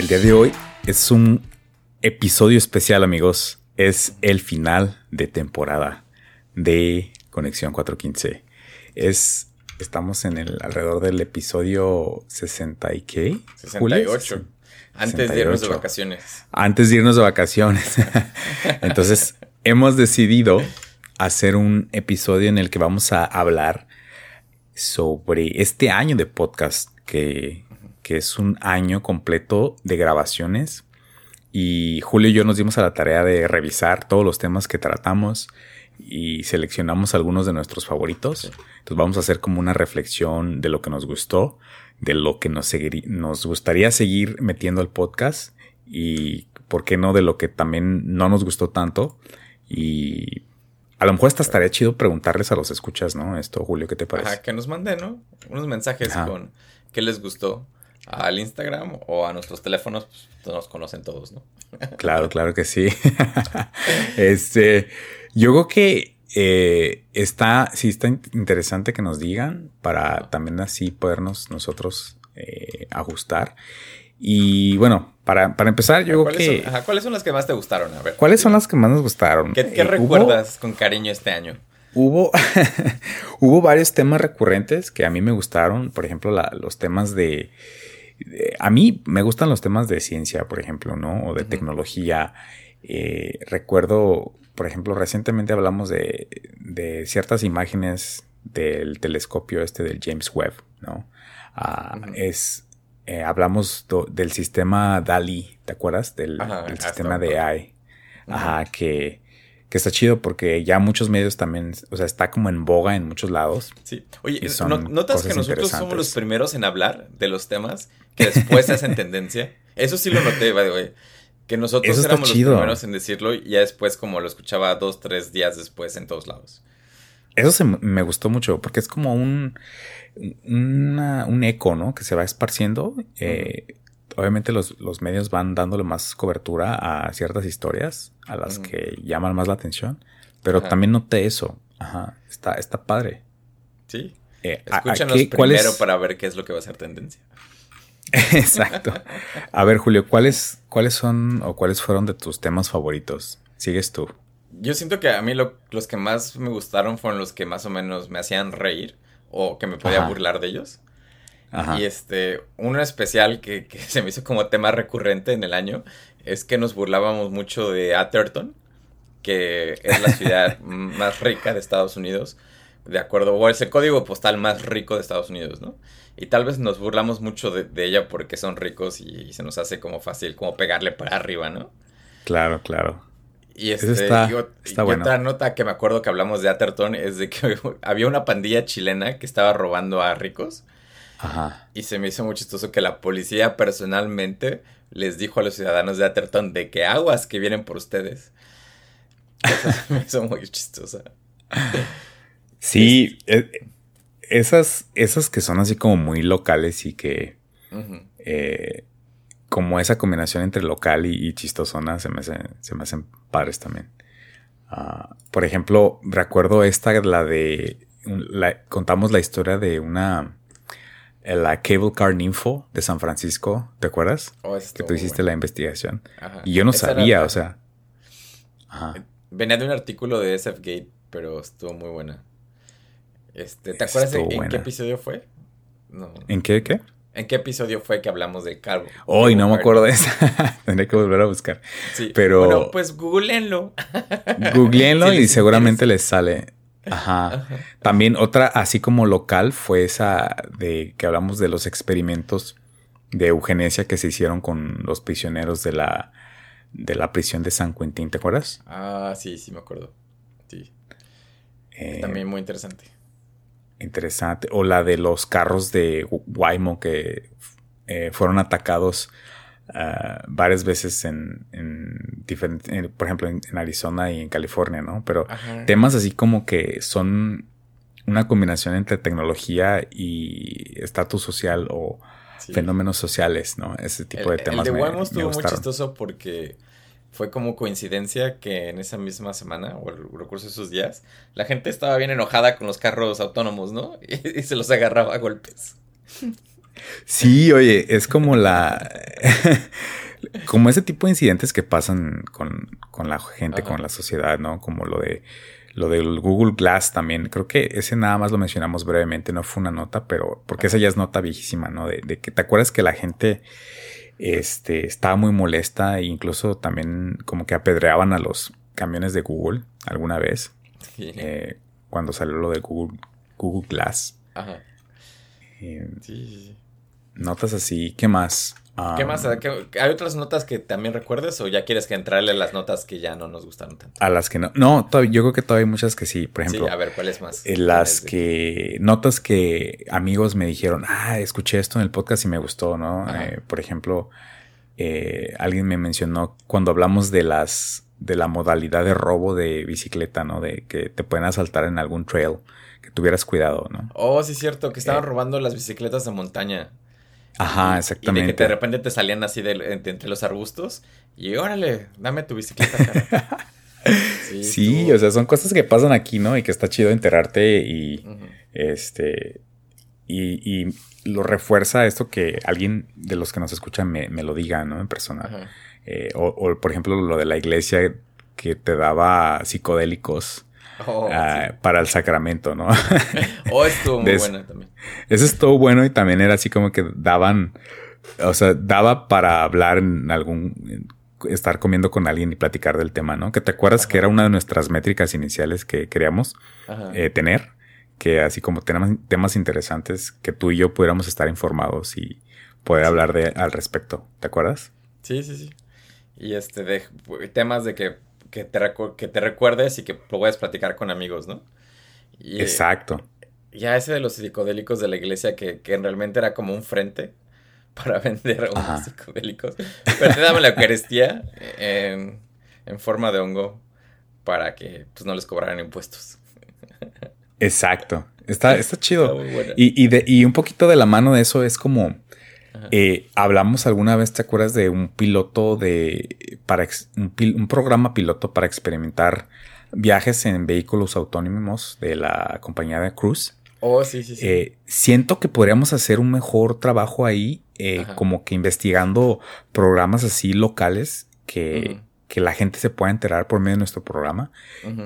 El día de hoy es un episodio especial, amigos. Es el final de temporada de Conexión 415. Es estamos en el alrededor del episodio 60 y qué? 68. Antes de irnos de vacaciones. Antes de irnos de vacaciones. Entonces, hemos decidido hacer un episodio en el que vamos a hablar sobre este año de podcast, que, que es un año completo de grabaciones. Y Julio y yo nos dimos a la tarea de revisar todos los temas que tratamos y seleccionamos algunos de nuestros favoritos. Entonces vamos a hacer como una reflexión de lo que nos gustó, de lo que nos, nos gustaría seguir metiendo al podcast y, ¿por qué no?, de lo que también no nos gustó tanto. Y a lo mejor hasta estaría chido preguntarles a los escuchas, ¿no? Esto, Julio, ¿qué te parece? Ajá, que nos manden, ¿no? Unos mensajes con qué les gustó al Instagram o a nuestros teléfonos, pues nos conocen todos, ¿no? claro, claro que sí. este, yo creo que eh, está, sí está interesante que nos digan para también así podernos nosotros eh, ajustar. Y bueno, para, empezar, yo creo que. ¿Cuáles son las que más te gustaron? A ver. ¿Cuáles son las que más nos gustaron? ¿Qué, eh, recuerdas con cariño este año? Hubo, hubo varios temas recurrentes que a mí me gustaron. Por ejemplo, los temas de, A mí me gustan los temas de ciencia, por ejemplo, ¿no? O de tecnología. recuerdo por ejemplo, recientemente hablamos de, ciertas imágenes del telescopio este del James Webb, ¿no? Ah, es, eh, hablamos del sistema DALI, ¿te acuerdas? Del, sistema de AI. Ajá, que, que está chido porque ya muchos medios también, o sea, está como en boga en muchos lados. Sí. Oye, ¿notas que nosotros somos los primeros en hablar de los temas que después se hacen tendencia? Eso sí lo noté, by the way. Que nosotros éramos los primeros en decirlo y ya después como lo escuchaba dos, tres días después en todos lados. Eso me gustó mucho porque es como un, un eco, ¿no? Que se va esparciendo. Eh, obviamente los, medios van dándole más cobertura a ciertas historias, a las que llaman más la atención. Pero también noté eso. Ajá, está, está padre. Sí. Eh, Escúchanos primero para ver qué es lo que va a ser tendencia. Exacto. A ver, Julio, ¿cuáles, ¿cuáles son o cuáles fueron de tus temas favoritos? Sigues tú. Yo siento que a mí los que más me gustaron fueron los que más o menos me hacían reír o que me podía burlar de ellos. Y este, uno especial que, que, se me hizo como tema recurrente en el año es que nos burlábamos mucho de Atherton, que es la ciudad más rica de Estados Unidos, de acuerdo, o es el código postal más rico de Estados Unidos, ¿no? Y tal vez nos burlamos mucho de, ella porque son ricos y, se nos hace como fácil como pegarle para arriba, ¿no? Claro, claro. Y, este, está, otra nota que me acuerdo que hablamos de Atherton es de que había una pandilla chilena que estaba robando a ricos. Ajá. Y se me hizo muy chistoso que la policía personalmente les dijo a los ciudadanos de Atherton de que aguas que vienen por ustedes. Eso me hizo muy chistosa. Sí, esas, esas que son así como muy locales y que eh, como esa combinación entre local y, chistosona se me, se me hacen padres también. Ah, por ejemplo, recuerdo esta, la de, contamos la historia de una, la Cable Car Ninfo de San Francisco, ¿te acuerdas? Oh, que tú hiciste la investigación. Y yo no sabía, o sea. Venía de un artículo de SF Gate, pero estuvo muy buena. Este, ¿Te acuerdas en qué episodio fue? No. ¿En qué qué? ¿En qué episodio fue que hablamos del carbo? Hoy no me acuerdo de esa. Tendré que volver a buscar. Sí. Pero. Bueno, pues googleenlo. googleenlo y seguramente les sale. Ajá. También otra, así como local, fue esa de que hablamos de los experimentos de eugenesia que se hicieron con los prisioneros de la, de la prisión de San Quentin. ¿Te acuerdas? Ah, sí, sí, me acuerdo. Sí. Eh, También muy interesante. Interesante. O la de los carros de Waymo que eh, fueron atacados ah, varias veces en, diferentes, por ejemplo, en, Arizona y en California, ¿no? Pero temas así como que son una combinación entre tecnología y estatus social o fenómenos sociales, ¿no? Ese tipo de temas. El de Waymo estuvo muy chistoso porque fue como coincidencia que en esa misma semana, o el recurso de esos días, la gente estaba bien enojada con los carros autónomos, ¿no? Y, se los agarraba a golpes. Sí, oye, es como la. como ese tipo de incidentes que pasan con, la gente, con la sociedad, ¿no? Como lo de lo del Google Glass también. Creo que ese nada más lo mencionamos brevemente, no fue una nota, pero porque esa ya es nota viejísima, ¿no? De, que te acuerdas que la gente este, estaba muy molesta e incluso también como que apedreaban a los camiones de Google alguna vez. Eh, cuando salió lo de Google, Google Glass. Ajá. Eh, sí, Notas así, ¿qué más? ¿Qué más? ¿Hay otras notas que también recuerdes o ya quieres que entrarle a las notas que ya no nos gustaron tanto? A las que no. No, yo creo que todavía hay muchas que sí. Por ejemplo. Sí, a ver, ¿cuáles más? Eh, las que. Notas que amigos me dijeron, ah, escuché esto en el podcast y me gustó, ¿no? Eh, por ejemplo, eh, alguien me mencionó cuando hablamos de las. de la modalidad de robo de bicicleta, ¿no? De que te pueden asaltar en algún trail. Que tuvieras cuidado, ¿no? Oh, sí, es cierto, que estaban robando las bicicletas de montaña. Ajá, exactamente. Y de que de repente te salían así de, entre los arbustos y órale, dame tu bicicleta. sí, o sea, son cosas que pasan aquí, ¿no? Y que está chido enterarte y este y, y, lo refuerza esto que alguien de los que nos escuchan me, me lo diga, ¿no? En persona. Eh, o, o, por ejemplo, lo de la iglesia que te daba psicodélicos Oh, ah, para el sacramento, ¿no? oh, estuvo muy bueno también. Eso estuvo bueno y también era así como que daban, o sea, daba para hablar en algún, estar comiendo con alguien y platicar del tema, ¿no? Que te acuerdas que era una de nuestras métricas iniciales que queríamos eh, tener, que así como tenemos temas interesantes, que tú y yo pudiéramos estar informados y poder hablar de al respecto, ¿te acuerdas? Sí, sí, sí. Y este, de temas de que que te, que te recuerdes y que lo puedas platicar con amigos, ¿no? Exacto. Ya ese de los psicodélicos de la iglesia que, que realmente era como un frente para vender unos psicodélicos. Pero te daban la Eucaristía en, en, forma de hongo para que pues, no les cobraran impuestos. Exacto. Está, está chido. y, y, de, y un poquito de la mano de eso es como eh, hablamos alguna vez, ¿te acuerdas de un piloto de para un, programa piloto para experimentar viajes en vehículos autónomos de la compañía de Cruz? Oh, sí, sí, sí. Eh, siento que podríamos hacer un mejor trabajo ahí, eh, como que investigando programas así locales que, que, la gente se pueda enterar por medio de nuestro programa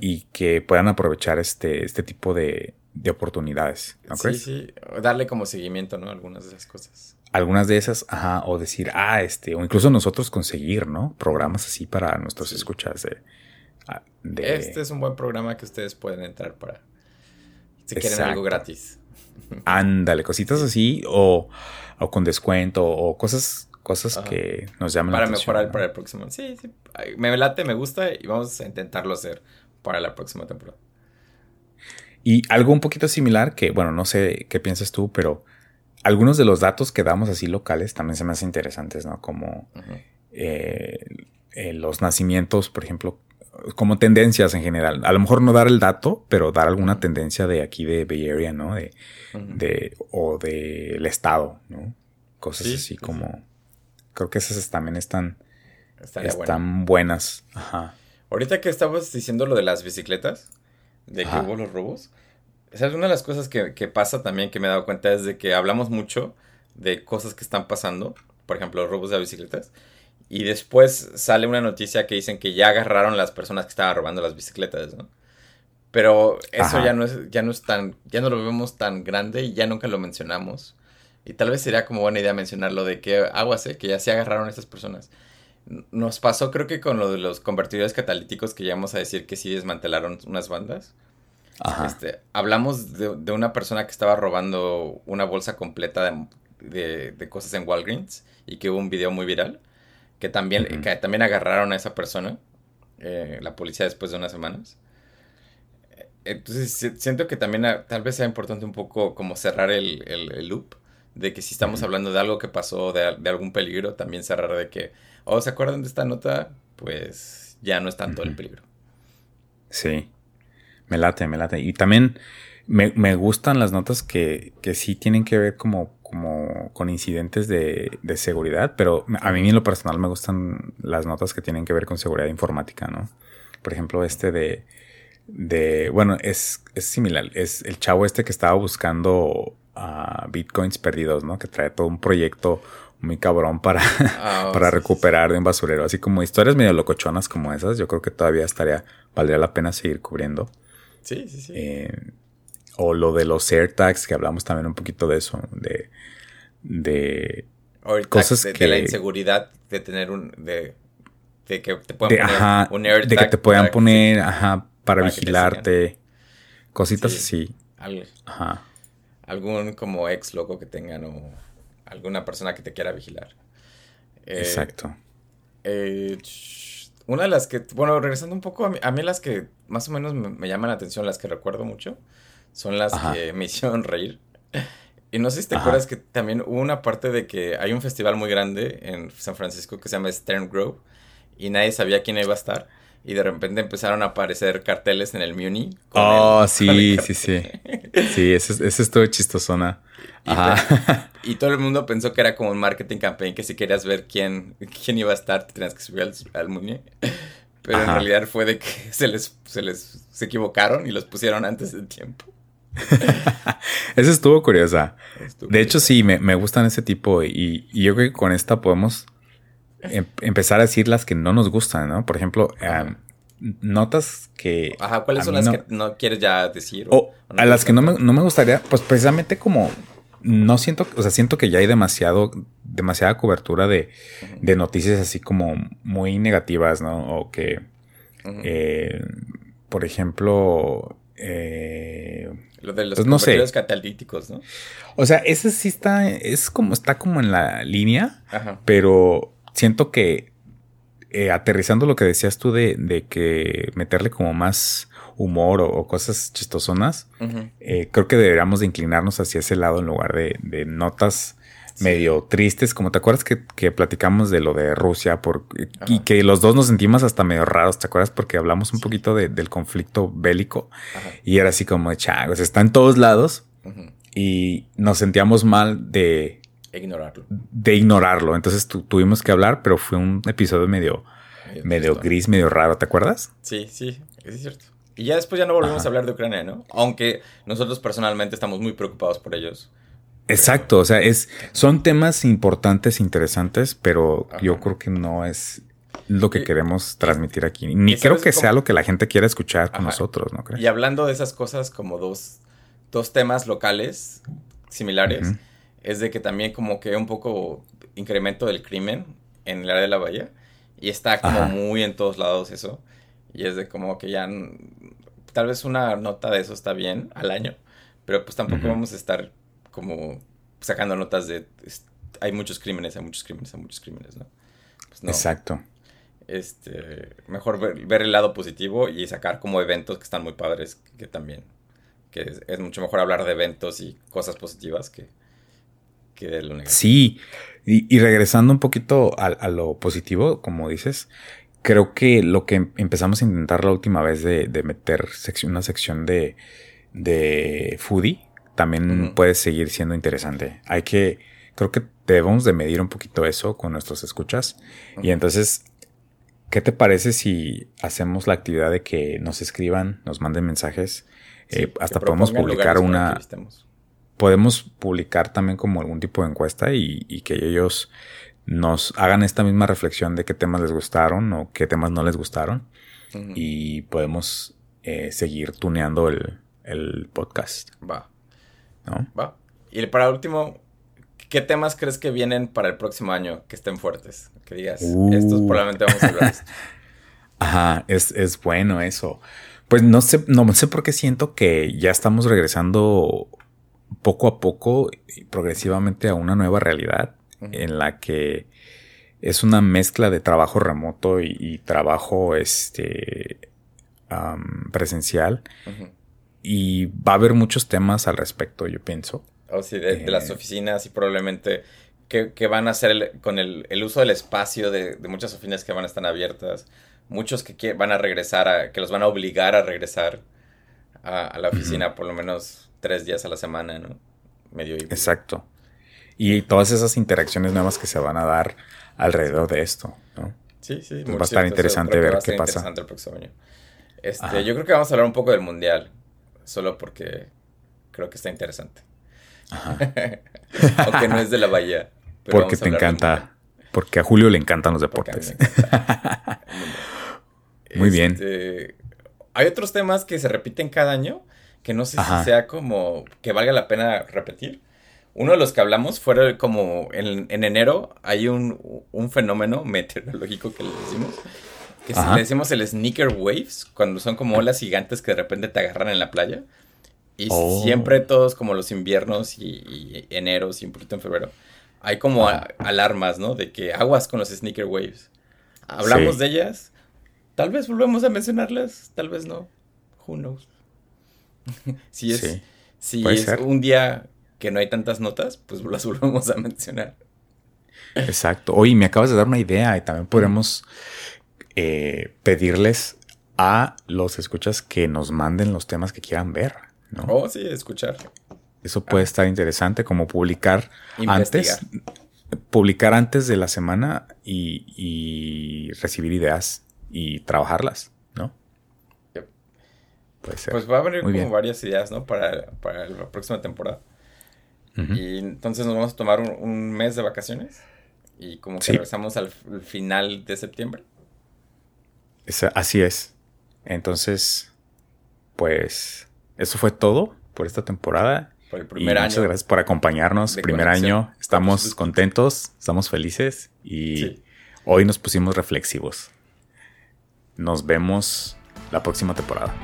y que puedan aprovechar este, este tipo de, de oportunidades. ¿no sí, sí, darle como seguimiento, ¿no? Algunas de esas cosas algunas de esas, ajá, o decir, ah, este, o incluso nosotros conseguir, ¿no? Programas así para nuestros escuchas ah, de, Este es un buen programa que ustedes pueden entrar para, si quieren algo gratis. Ándale, cositas así, o, o con descuento, o cosas cosas que nos llaman para la atención. Para mejorar para el próximo. Sí, sí, me late, me gusta y vamos a intentarlo hacer para la próxima temporada. Y algo un poquito similar que, bueno, no sé qué piensas tú, pero algunos de los datos que damos así locales también se me hacen interesantes, ¿no? Como eh, eh, los nacimientos, por ejemplo, como tendencias en general. A lo mejor no dar el dato, pero dar alguna tendencia de aquí de Bay Area, ¿no? De, de o del estado, ¿no? Cosas así como... Creo que esas también están, están buenas. Ajá. Ahorita que estabas diciendo lo de las bicicletas, de que hubo los robos, esa es una de las cosas que, pasa también que me he dado cuenta es de que hablamos mucho de cosas que están pasando, por ejemplo, robos de bicicletas, y después sale una noticia que dicen que ya agarraron las personas que estaban robando las bicicletas, ¿no? Pero eso ya no es, ya no es tan, ya no lo vemos tan grande y ya nunca lo mencionamos. Y tal vez sería como buena idea mencionarlo de que aguas, ¿eh? que ya se agarraron esas personas. Nos pasó creo que con lo de los convertidores catalíticos que ya vamos a decir que sí desmantelaron unas bandas. Este, hablamos de, una persona que estaba robando una bolsa completa de, cosas en Walgreens y que hubo un video muy viral. Que también, que también agarraron a esa persona, eh, la policía después de unas semanas. Entonces siento que también ah, tal vez sea importante un poco como cerrar el, loop de que si estamos hablando de algo que pasó, de, algún peligro, también cerrar de que, oh, ¿se acuerdan de esta nota? Pues ya no es tanto el peligro. Sí. Me late, me late. Y también me, me gustan las notas que, que, sí tienen que ver como, como con incidentes de, de, seguridad, pero a mí en lo personal me gustan las notas que tienen que ver con seguridad informática, ¿no? Por ejemplo, este de, de bueno, es, es similar, es el chavo este que estaba buscando bitcoins perdidos, ¿no? Que trae todo un proyecto muy cabrón para, ah, para recuperar de un basurero. Así como historias medio locochonas como esas, yo creo que todavía estaría, valdría la pena seguir cubriendo. Sí, sí, sí. Eh, o lo de los AirTags, que hablamos también un poquito de eso, de, de cosas que... De la inseguridad de tener un... De, de que te puedan poner un AirTag. De que te puedan poner, ajá, para, vigilarte. Cositas así. ajá. Algún como ex loco que tengan o alguna persona que te quiera vigilar. Eh, Exacto. Eh, una de las que, bueno, regresando un poco, a mí, las que más o menos me, llaman la atención, las que recuerdo mucho, son las que me hicieron reír. Y no sé si te acuerdas que también hubo una parte de que hay un festival muy grande en San Francisco que se llama Stern Grove y nadie sabía quién iba a estar. Y de repente empezaron a aparecer carteles en el Muni. Oh, sí, sí, sí. Sí, ese, ese estuvo chistosona. Y, todo el mundo pensó que era como un marketing campaign, que si querías ver quién, quién iba a estar, te tenías que subir al, al Muni. Pero en realidad fue de que se les, se les se equivocaron y los pusieron antes del tiempo. Eso estuvo curiosa. de hecho, sí, me, me, gustan ese tipo y, y, yo creo que con esta podemos em, empezar a decir las que no nos gustan, ¿no? Por ejemplo, notas que... Ajá, ¿cuáles son las que no quieres ya decir? O, a las que no me, no me gustaría, pues precisamente como no siento, o sea, siento que ya hay demasiado, demasiada cobertura de, de noticias así como muy negativas, ¿no? O que, eh, por ejemplo, eh, lo de los pues, no sé. catalíticos, ¿no? O sea, ese sí está, es como, está como en la línea, pero siento que eh, aterrizando lo que decías tú de, de que meterle como más humor o, cosas chistosonas, eh, creo que deberíamos de inclinarnos hacia ese lado en lugar de, notas medio tristes, como te acuerdas que, platicamos de lo de Rusia por, y que los dos nos sentimos hasta medio raros, ¿te acuerdas? Porque hablamos un poquito del conflicto bélico y era así como, chagos, está en todos lados y nos sentíamos mal de ignorarlo. De ignorarlo. Entonces tuvimos que hablar, pero fue un episodio medio, medio gris, medio raro, ¿te acuerdas? Sí, sí, es cierto. Y ya después ya no volvemos a hablar de Ucrania, ¿no? Aunque nosotros personalmente estamos muy preocupados por ellos. Exacto, o sea, es, son temas importantes, interesantes, pero yo creo que no es lo que queremos transmitir aquí. Ni creo que sea lo que la gente quiera escuchar con nosotros, ¿no crees? Y hablando de esas cosas como dos, dos temas locales similares, es de que también como que un poco incremento del crimen en el área de la bahía y está como muy en todos lados eso. Y es de como que ya tal vez una nota de eso está bien al año, pero pues tampoco vamos a estar como sacando notas de hay muchos crímenes, hay muchos crímenes, hay muchos crímenes, ¿no? Pues Exacto. Este, mejor ver, el lado positivo y sacar como eventos que están muy padres, que también, que es, mucho mejor hablar de eventos y cosas positivas que, que de lo negativo. Sí, y, regresando un poquito a, a, lo positivo, como dices, creo que lo que empezamos a intentar la última vez de, meter una sección de, de foodie también puede seguir siendo interesante. Hay que, creo que debemos de medir un poquito eso con nuestros escuchas. Y entonces, ¿qué te parece si hacemos la actividad de que nos escriban, nos manden mensajes? Eh, hasta podemos publicar una... Podemos publicar también como algún tipo de encuesta y, y que ellos nos hagan esta misma reflexión de qué temas les gustaron o qué temas no les gustaron. Y podemos eh, seguir tuneando el, podcast. Va. ¿No? Va. Y para último, ¿qué temas crees que vienen para el próximo año que estén fuertes? Que digas, uh. estos probablemente vamos a hablar. Ajá, es, es bueno eso. Pues no sé, no sé por qué siento que ya estamos regresando poco a poco y progresivamente a una nueva realidad en la que es una mezcla de trabajo remoto y, trabajo este, presencial. Y va a haber muchos temas al respecto, yo pienso. Oh, sí, de, las eh, oficinas y probablemente que, van a hacer con el, uso del espacio de, muchas oficinas que van a estar abiertas. Muchos que, van a regresar, a, que los van a obligar a regresar a, la oficina por lo menos tres días a la semana, ¿no? Medio Exacto y todas esas interacciones nuevas que se van a dar alrededor de esto, ¿no? Sí, sí. va a estar interesante ver qué pasa. El próximo año. Este, yo creo que vamos a hablar un poco del mundial, solo porque creo que está interesante. Aunque no es de la bahía. Porque te encanta. Porque a Julio le encantan los deportes. Muy bien. Este, hay otros temas que se repiten cada año que no sé si sea como que valga la pena repetir. Uno de los que hablamos fue como en, enero hay un, fenómeno meteorológico que le decimos, que le decimos el sneaker waves, cuando son como olas gigantes que de repente te agarran en la playa. Y oh. siempre todos como los inviernos y, enero y un poquito en febrero, hay como alarmas, ¿no? De que aguas con los sneaker waves. Hablamos de ellas, tal vez volvemos a mencionarlas, tal vez no. Who knows. si es, si es un día que no hay tantas notas, pues las volvemos a mencionar. Exacto. Oye, me acabas de dar una idea y también podremos eh, pedirles a los escuchas que nos manden los temas que quieran ver, ¿no? Oh, sí, escuchar. Eso puede estar interesante, como publicar antes. Publicar antes de la semana y recibir ideas y trabajarlas. Pues va a venir como varias ideas, ¿no? Para, la próxima temporada. Y entonces nos vamos a tomar un, mes de vacaciones. Y como que regresamos al, final de septiembre. Así es. Entonces, pues, eso fue todo por esta temporada. Por el primer año. Muchas gracias por acompañarnos. Primer año. Estamos contentos, estamos felices y hoy nos pusimos reflexivos. Nos vemos la próxima temporada.